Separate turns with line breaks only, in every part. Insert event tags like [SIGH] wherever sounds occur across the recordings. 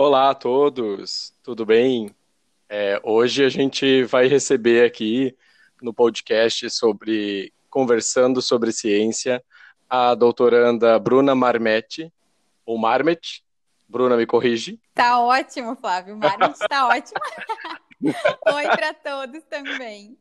Olá a todos, tudo bem? É, hoje a gente vai receber aqui no podcast sobre conversando sobre ciência a doutoranda Bruna Marmetti, ou Marmet. Bruna, me corrige.
Tá ótimo, Flávio. Marmet tá ótimo. [LAUGHS] Oi para todos também.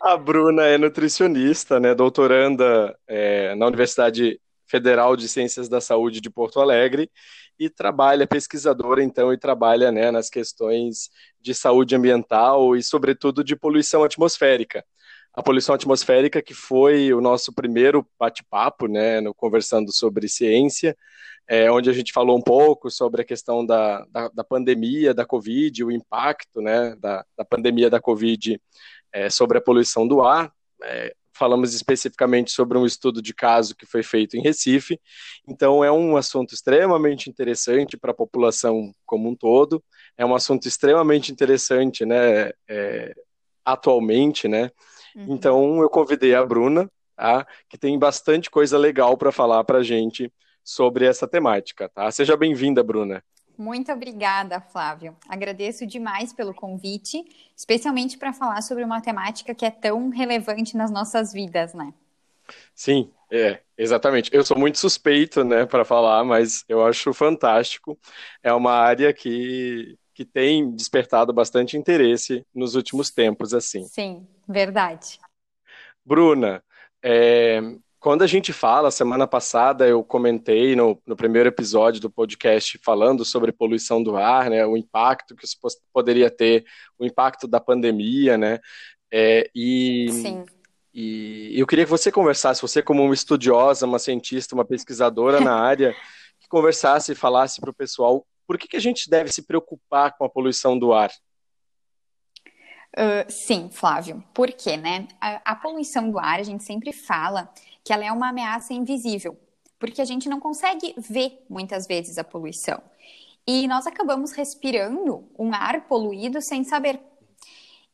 A Bruna é nutricionista, né, doutoranda é, na Universidade Federal de Ciências da Saúde de Porto Alegre e trabalha, pesquisadora então, e trabalha né, nas questões de saúde ambiental e, sobretudo, de poluição atmosférica. A poluição atmosférica, que foi o nosso primeiro bate-papo, né, no Conversando sobre Ciência, é, onde a gente falou um pouco sobre a questão da, da, da pandemia da Covid, o impacto né, da, da pandemia da Covid é, sobre a poluição do ar. É, falamos especificamente sobre um estudo de caso que foi feito em Recife. Então, é um assunto extremamente interessante para a população como um todo. É um assunto extremamente interessante, né, é, atualmente, né. Uhum. Então, eu convidei a Bruna, tá, que tem bastante coisa legal para falar para a gente sobre essa temática, tá? Seja bem-vinda, Bruna.
Muito obrigada, Flávio. Agradeço demais pelo convite, especialmente para falar sobre uma temática que é tão relevante nas nossas vidas, né?
Sim, é, exatamente. Eu sou muito suspeito, né, para falar, mas eu acho fantástico. É uma área que, que tem despertado bastante interesse nos últimos tempos, assim.
Sim, verdade.
Bruna, é, quando a gente fala, semana passada eu comentei no, no, primeiro episódio do podcast falando sobre poluição do ar, né, o impacto que isso poderia ter, o impacto da pandemia, né, é, e,
Sim.
e eu queria que você conversasse, você como uma estudiosa, uma cientista, uma pesquisadora na área, que conversasse e falasse para o pessoal por que, que a gente deve se preocupar com a poluição do ar.
Uh, sim, Flávio. Por quê, né? A, a poluição do ar, a gente sempre fala que ela é uma ameaça invisível, porque a gente não consegue ver muitas vezes a poluição. E nós acabamos respirando um ar poluído sem saber.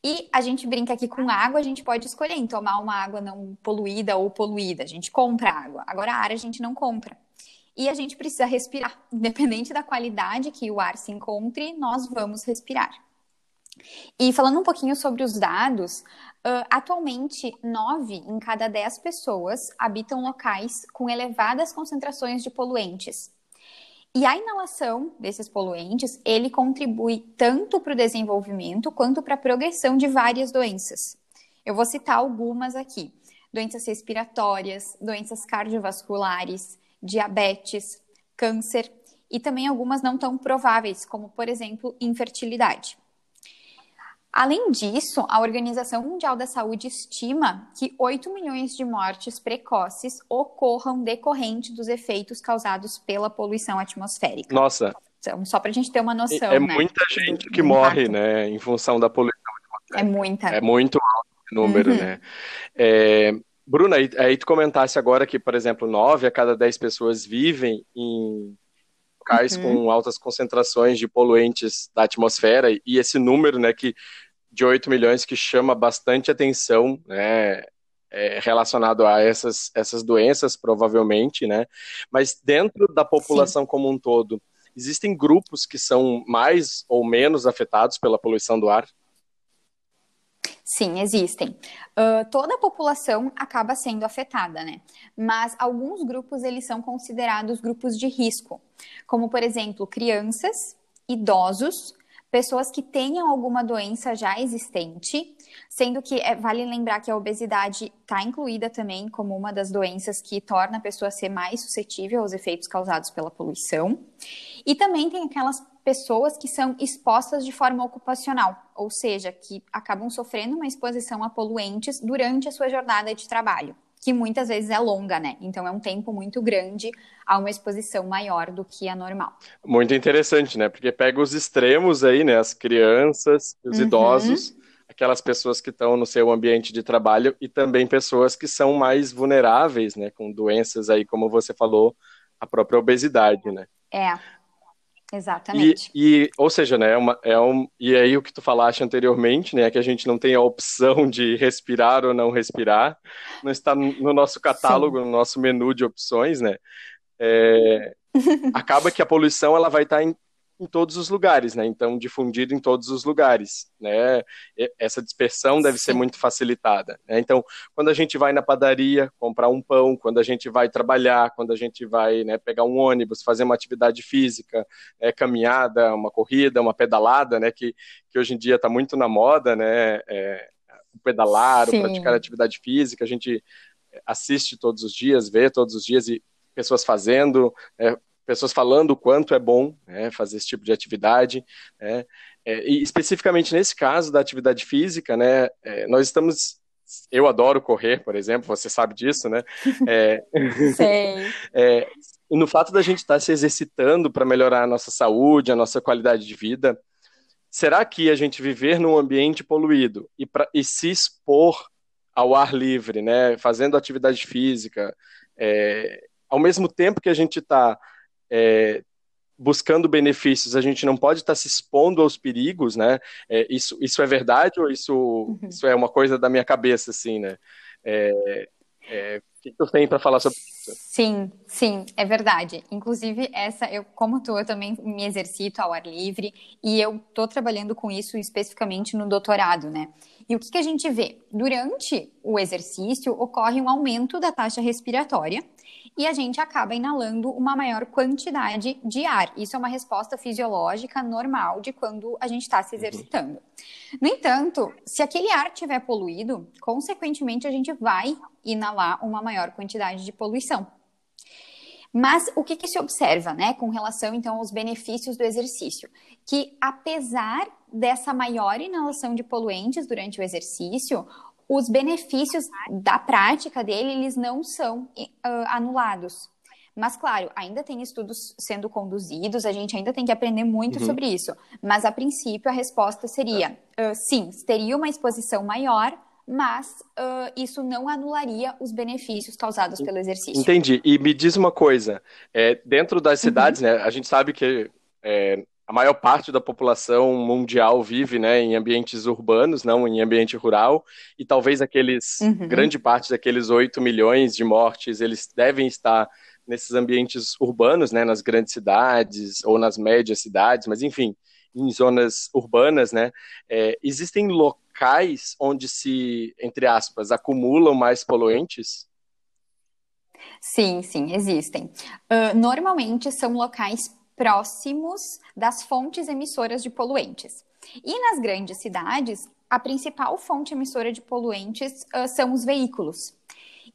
E a gente brinca aqui com água, a gente pode escolher em tomar uma água não poluída ou poluída. A gente compra água. Agora, ar a gente não compra. E a gente precisa respirar. [LAUGHS] Independente da qualidade que o ar se encontre, nós vamos respirar. E falando um pouquinho sobre os dados, uh, atualmente, nove em cada dez pessoas habitam locais com elevadas concentrações de poluentes. E a inalação desses poluentes, ele contribui tanto para o desenvolvimento quanto para a progressão de várias doenças. Eu vou citar algumas aqui: doenças respiratórias, doenças cardiovasculares, diabetes, câncer e também algumas não tão prováveis, como por exemplo, infertilidade. Além disso, a Organização Mundial da Saúde estima que 8 milhões de mortes precoces ocorram decorrente dos efeitos causados pela poluição atmosférica.
Nossa.
Então, só para a gente ter uma noção.
É,
né,
muita gente que morre, né, em função da poluição atmosférica.
É muita.
É muito alto o número, uhum. né? É, Bruna, aí, aí tu comentasse agora que, por exemplo, 9 a cada 10 pessoas vivem em locais uhum. com altas concentrações de poluentes da atmosfera e esse número, né, que de 8 milhões que chama bastante atenção, né, é, relacionado a essas, essas doenças, provavelmente, né, mas dentro da população Sim. como um todo, existem grupos que são mais ou menos afetados pela poluição do ar?
Sim, existem. Uh, toda a população acaba sendo afetada, né? Mas alguns grupos eles são considerados grupos de risco, como por exemplo crianças, idosos, pessoas que tenham alguma doença já existente, sendo que é, vale lembrar que a obesidade está incluída também como uma das doenças que torna a pessoa ser mais suscetível aos efeitos causados pela poluição. E também tem aquelas pessoas que são expostas de forma ocupacional, ou seja, que acabam sofrendo uma exposição a poluentes durante a sua jornada de trabalho que muitas vezes é longa, né? Então é um tempo muito grande a uma exposição maior do que a normal.
Muito interessante, né? Porque pega os extremos aí, né? As crianças, os uhum. idosos, aquelas pessoas que estão no seu ambiente de trabalho e também pessoas que são mais vulneráveis, né? Com doenças aí, como você falou, a própria obesidade, né?
É. Exatamente.
E, e, ou seja, né, é uma, é um, e aí o que tu falaste anteriormente, né, é que a gente não tem a opção de respirar ou não respirar, não está no nosso catálogo, Sim. no nosso menu de opções, né, é, [LAUGHS] acaba que a poluição ela vai estar em em todos os lugares, né? Então, difundido em todos os lugares, né? Essa dispersão deve Sim. ser muito facilitada. Né? Então, quando a gente vai na padaria comprar um pão, quando a gente vai trabalhar, quando a gente vai né, pegar um ônibus, fazer uma atividade física, é, caminhada, uma corrida, uma pedalada, né? Que, que hoje em dia está muito na moda, né? É, o pedalar, Sim. o praticar atividade física, a gente assiste todos os dias, vê todos os dias e pessoas fazendo, é, pessoas falando o quanto é bom né, fazer esse tipo de atividade. Né, é, e especificamente nesse caso da atividade física, né, é, nós estamos. Eu adoro correr, por exemplo, você sabe disso, né? [LAUGHS] É, [LAUGHS] é, no fato da gente estar se exercitando para melhorar a nossa saúde, a nossa qualidade de vida, será que a gente viver num ambiente poluído e, pra, e se expor ao ar livre, né, fazendo atividade física, é, ao mesmo tempo que a gente está é, buscando benefícios, a gente não pode estar se expondo aos perigos, né? É, isso, isso é verdade ou isso, uhum. isso é uma coisa da minha cabeça, assim, né? É, é, o que tu tem para falar sobre isso?
Sim, sim, é verdade. Inclusive, essa, eu, como tu, eu também me exercito ao ar livre e eu estou trabalhando com isso especificamente no doutorado, né? E o que, que a gente vê? Durante o exercício, ocorre um aumento da taxa respiratória, e a gente acaba inalando uma maior quantidade de ar. Isso é uma resposta fisiológica normal de quando a gente está se uhum. exercitando. No entanto, se aquele ar estiver poluído, consequentemente a gente vai inalar uma maior quantidade de poluição. Mas o que, que, se observa, né, com relação então aos benefícios do exercício? Que apesar dessa maior inalação de poluentes durante o exercício, os benefícios da prática dele, eles não são uh, anulados. Mas, claro, ainda tem estudos sendo conduzidos, a gente ainda tem que aprender muito uhum. sobre isso. Mas, a princípio, a resposta seria: uh, sim, teria uma exposição maior, mas uh, isso não anularia os benefícios causados pelo exercício.
Entendi. E me diz uma coisa: é, dentro das uhum. cidades, uhum. né, a gente sabe que é, a maior parte da população mundial vive né, em ambientes urbanos, não em ambiente rural, e talvez aqueles, uhum. grande parte daqueles 8 milhões de mortes, eles devem estar nesses ambientes urbanos, né, nas grandes cidades ou nas médias cidades, mas enfim, em zonas urbanas, né, é, existem locais onde se, entre aspas, acumulam mais poluentes?
Sim, sim, existem. Uh, normalmente são locais próximos das fontes emissoras de poluentes. E nas grandes cidades, a principal fonte emissora de poluentes uh, são os veículos.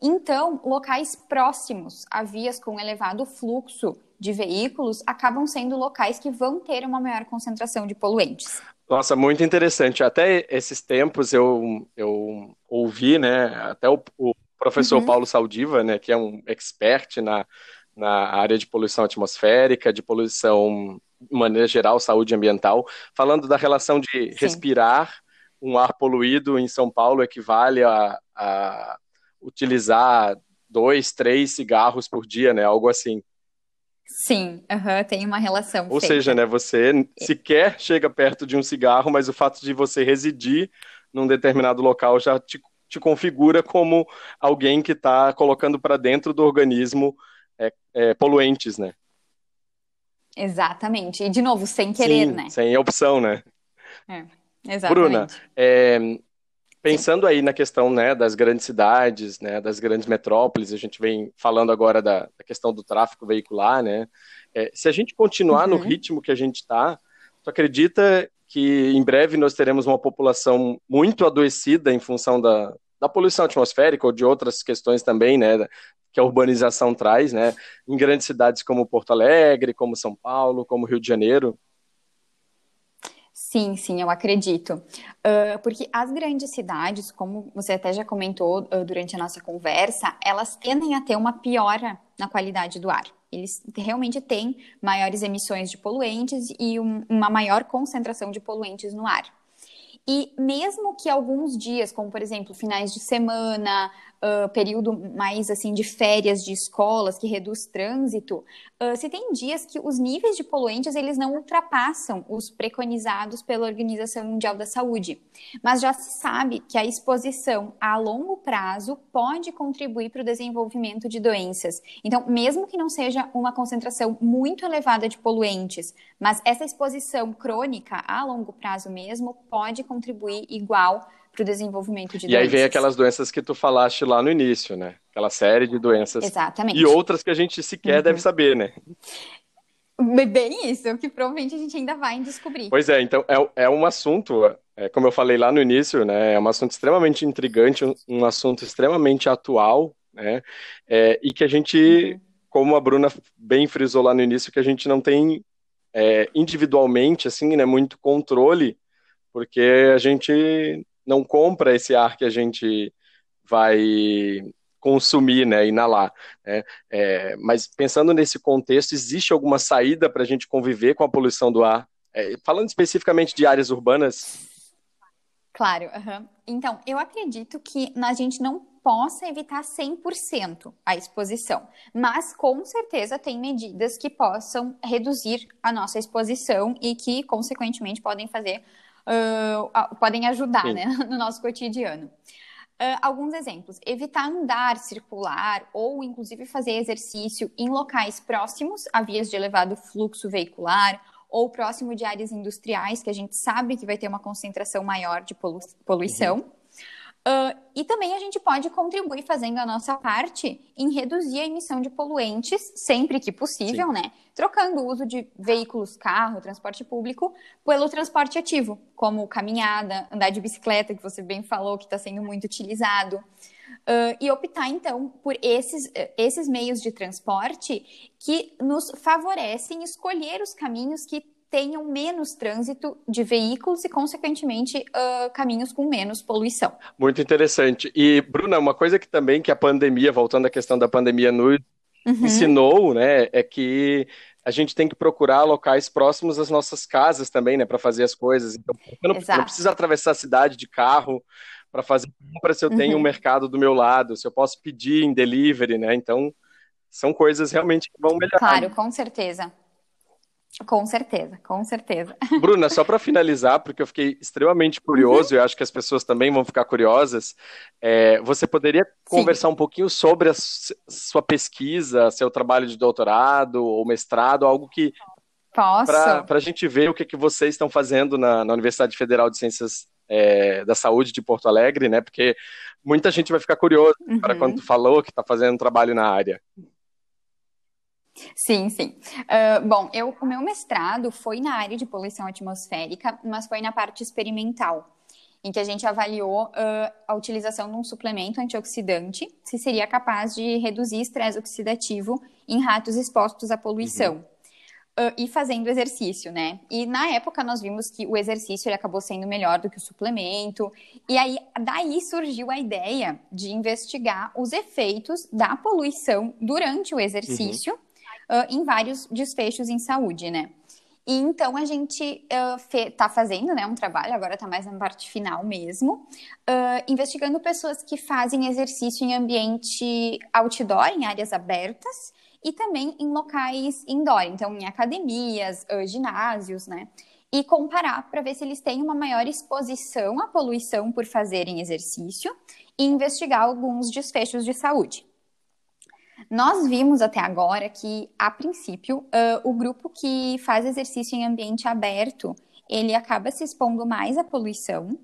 Então, locais próximos a vias com elevado fluxo de veículos acabam sendo locais que vão ter uma maior concentração de poluentes.
Nossa, muito interessante. Até esses tempos eu, eu ouvi, né, até o, o professor uhum. Paulo Saldiva, né, que é um expert na, na área de poluição atmosférica, de poluição de maneira geral, saúde ambiental, falando da relação de Sim. respirar um ar poluído em São Paulo equivale a, a utilizar dois, três cigarros por dia, né? Algo assim.
Sim, uhum, tem uma relação.
Ou feita. seja, né, você sequer chega perto de um cigarro, mas o fato de você residir num determinado local já te, te configura como alguém que está colocando para dentro do organismo é, é, poluentes, né?
Exatamente. E, de novo, sem querer, Sim, né?
Sem opção, né?
É, exatamente.
Bruna, é, pensando Sim. aí na questão né, das grandes cidades, né, das grandes metrópoles, a gente vem falando agora da, da questão do tráfego veicular, né? É, se a gente continuar uhum. no ritmo que a gente está, tu acredita que em breve nós teremos uma população muito adoecida em função da, da poluição atmosférica ou de outras questões também, né, que a urbanização traz, né, em grandes cidades como Porto Alegre, como São Paulo, como Rio de Janeiro?
Sim, sim, eu acredito. Uh, porque as grandes cidades, como você até já comentou uh, durante a nossa conversa, elas tendem a ter uma piora na qualidade do ar. Eles realmente têm maiores emissões de poluentes e um, uma maior concentração de poluentes no ar. E mesmo que alguns dias, como por exemplo finais de semana, uh, período mais assim de férias de escolas que reduz trânsito, uh, se tem dias que os níveis de poluentes eles não ultrapassam os preconizados pela Organização Mundial da Saúde, mas já se sabe que a exposição a longo prazo pode contribuir para o desenvolvimento de doenças. Então, mesmo que não seja uma concentração muito elevada de poluentes, mas essa exposição crônica a longo prazo mesmo pode contribuir igual para o desenvolvimento de
e doenças. E aí vem aquelas doenças que tu falaste lá no início, né? Aquela série de doenças.
Exatamente.
E outras que a gente sequer uhum. deve saber, né?
Bem isso, que provavelmente a gente ainda vai descobrir.
Pois é, então é, é um assunto, é, como eu falei lá no início, né? É um assunto extremamente intrigante, um, um assunto extremamente atual, né? É, e que a gente, uhum. como a Bruna bem frisou lá no início, que a gente não tem é, individualmente, assim, né? Muito controle, porque a gente não compra esse ar que a gente vai consumir, né, inalar. Né? É, mas pensando nesse contexto, existe alguma saída para a gente conviver com a poluição do ar? É, falando especificamente de áreas urbanas.
Claro, uhum. então eu acredito que a gente não possa evitar 100% a exposição, mas com certeza tem medidas que possam reduzir a nossa exposição e que, consequentemente, podem fazer uh, podem ajudar né, [LAUGHS] no nosso cotidiano. Uh, alguns exemplos: evitar andar, circular ou, inclusive, fazer exercício em locais próximos a vias de elevado fluxo veicular ou próximo de áreas industriais, que a gente sabe que vai ter uma concentração maior de polu poluição. Uhum. Uh, e também a gente pode contribuir fazendo a nossa parte em reduzir a emissão de poluentes sempre que possível, Sim. né? Trocando o uso de veículos, carro, transporte público, pelo transporte ativo, como caminhada, andar de bicicleta, que você bem falou que está sendo muito utilizado. Uh, e optar, então, por esses, esses meios de transporte que nos favorecem escolher os caminhos que tenham menos trânsito de veículos e, consequentemente, uh, caminhos com menos poluição.
Muito interessante. E, Bruna, uma coisa que também que a pandemia, voltando à questão da pandemia, nos uhum. ensinou, né, é que a gente tem que procurar locais próximos às nossas casas também, né, para fazer as coisas. Então, eu não, eu não preciso atravessar a cidade de carro para fazer compra se eu tenho uhum. um mercado do meu lado, se eu posso pedir em delivery, né? Então, são coisas realmente que vão melhorar.
Claro, com certeza. Com certeza, com certeza. [LAUGHS]
Bruna, só para finalizar, porque eu fiquei extremamente curioso, uhum. e acho que as pessoas também vão ficar curiosas, é, você poderia conversar Sim. um pouquinho sobre a sua pesquisa, seu trabalho de doutorado ou mestrado, algo que.
Posso.
Para a gente ver o que, que vocês estão fazendo na, na Universidade Federal de Ciências é, da Saúde de Porto Alegre, né? Porque muita gente vai ficar curioso uhum. para quando falou que está fazendo trabalho na área.
Sim, sim. Uh, bom, eu, o meu mestrado foi na área de poluição atmosférica, mas foi na parte experimental, em que a gente avaliou uh, a utilização de um suplemento antioxidante, se seria capaz de reduzir estresse oxidativo em ratos expostos à poluição. Uhum. Uh, e fazendo exercício, né? E na época nós vimos que o exercício ele acabou sendo melhor do que o suplemento. E aí daí surgiu a ideia de investigar os efeitos da poluição durante o exercício uhum uh, em vários desfechos em saúde, né? E então a gente está uh, fazendo né, um trabalho, agora está mais na parte final mesmo, uh, investigando pessoas que fazem exercício em ambiente outdoor, em áreas abertas, e também em locais indoor, então em academias, uh, ginásios, né? E comparar para ver se eles têm uma maior exposição à poluição por fazerem exercício e investigar alguns desfechos de saúde. Nós vimos até agora que, a princípio, uh, o grupo que faz exercício em ambiente aberto, ele acaba se expondo mais à poluição.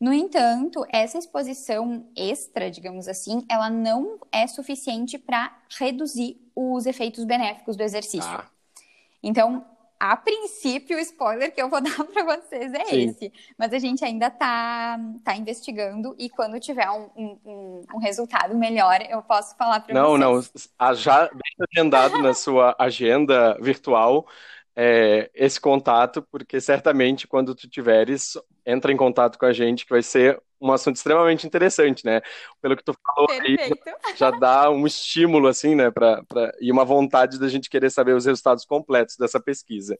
No entanto, essa exposição extra, digamos assim, ela não é suficiente para reduzir os efeitos benéficos do exercício. Ah. Então, a princípio, o spoiler que eu vou [LAUGHS] dar para vocês é Sim. esse. Mas a gente ainda tá, tá investigando e quando tiver um, um, um resultado melhor, eu posso falar para vocês.
Não, não. Já agendado na sua [LAUGHS] agenda virtual é, esse contato, porque certamente quando tu tiveres, entra em contato com a gente, que vai ser um assunto extremamente interessante, né? Pelo que tu falou Perfeito. aí, [LAUGHS] já dá um estímulo, assim, né? Pra, pra, e uma vontade da gente querer saber os resultados completos dessa pesquisa.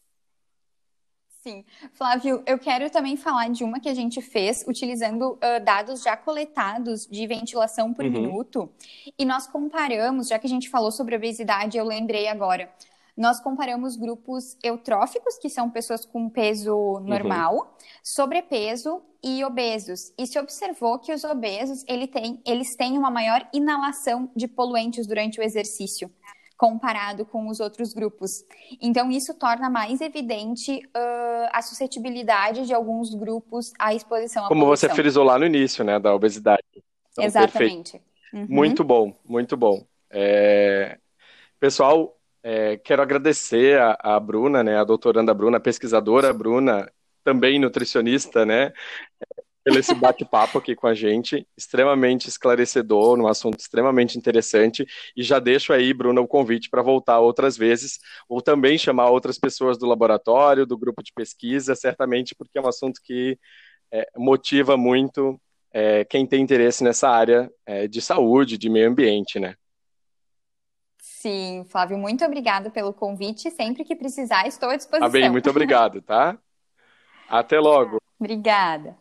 Sim. Flávio, eu quero também falar de uma que a gente fez utilizando uh, dados já coletados de ventilação por uhum. minuto. E nós comparamos, já que a gente falou sobre obesidade, eu lembrei agora. Nós comparamos grupos eutróficos, que são pessoas com peso uhum. normal, uhum. sobrepeso e obesos. E se observou que os obesos ele tem, eles têm uma maior inalação de poluentes durante o exercício comparado com os outros grupos. Então, isso torna mais evidente uh, a suscetibilidade de alguns grupos à exposição à
Como poluição. você frisou lá no início, né, da obesidade.
Então, Exatamente.
Uhum. Muito bom, muito bom. É... Pessoal, é, quero agradecer a, a, Bruna, né, a doutoranda Bruna, a pesquisadora Bruna, também nutricionista, né, pelo esse bate-papo aqui com a gente, extremamente esclarecedor, um assunto extremamente interessante. E já deixo aí, Bruna, o convite para voltar outras vezes, ou também chamar outras pessoas do laboratório, do grupo de pesquisa, certamente, porque é um assunto que é, motiva muito é, quem tem interesse nessa área é, de saúde, de meio ambiente, né?
Sim, Flávio, muito obrigada pelo convite. Sempre que precisar, estou à disposição.
Tá bem, muito obrigado, tá? [LAUGHS] Até logo.
Obrigada.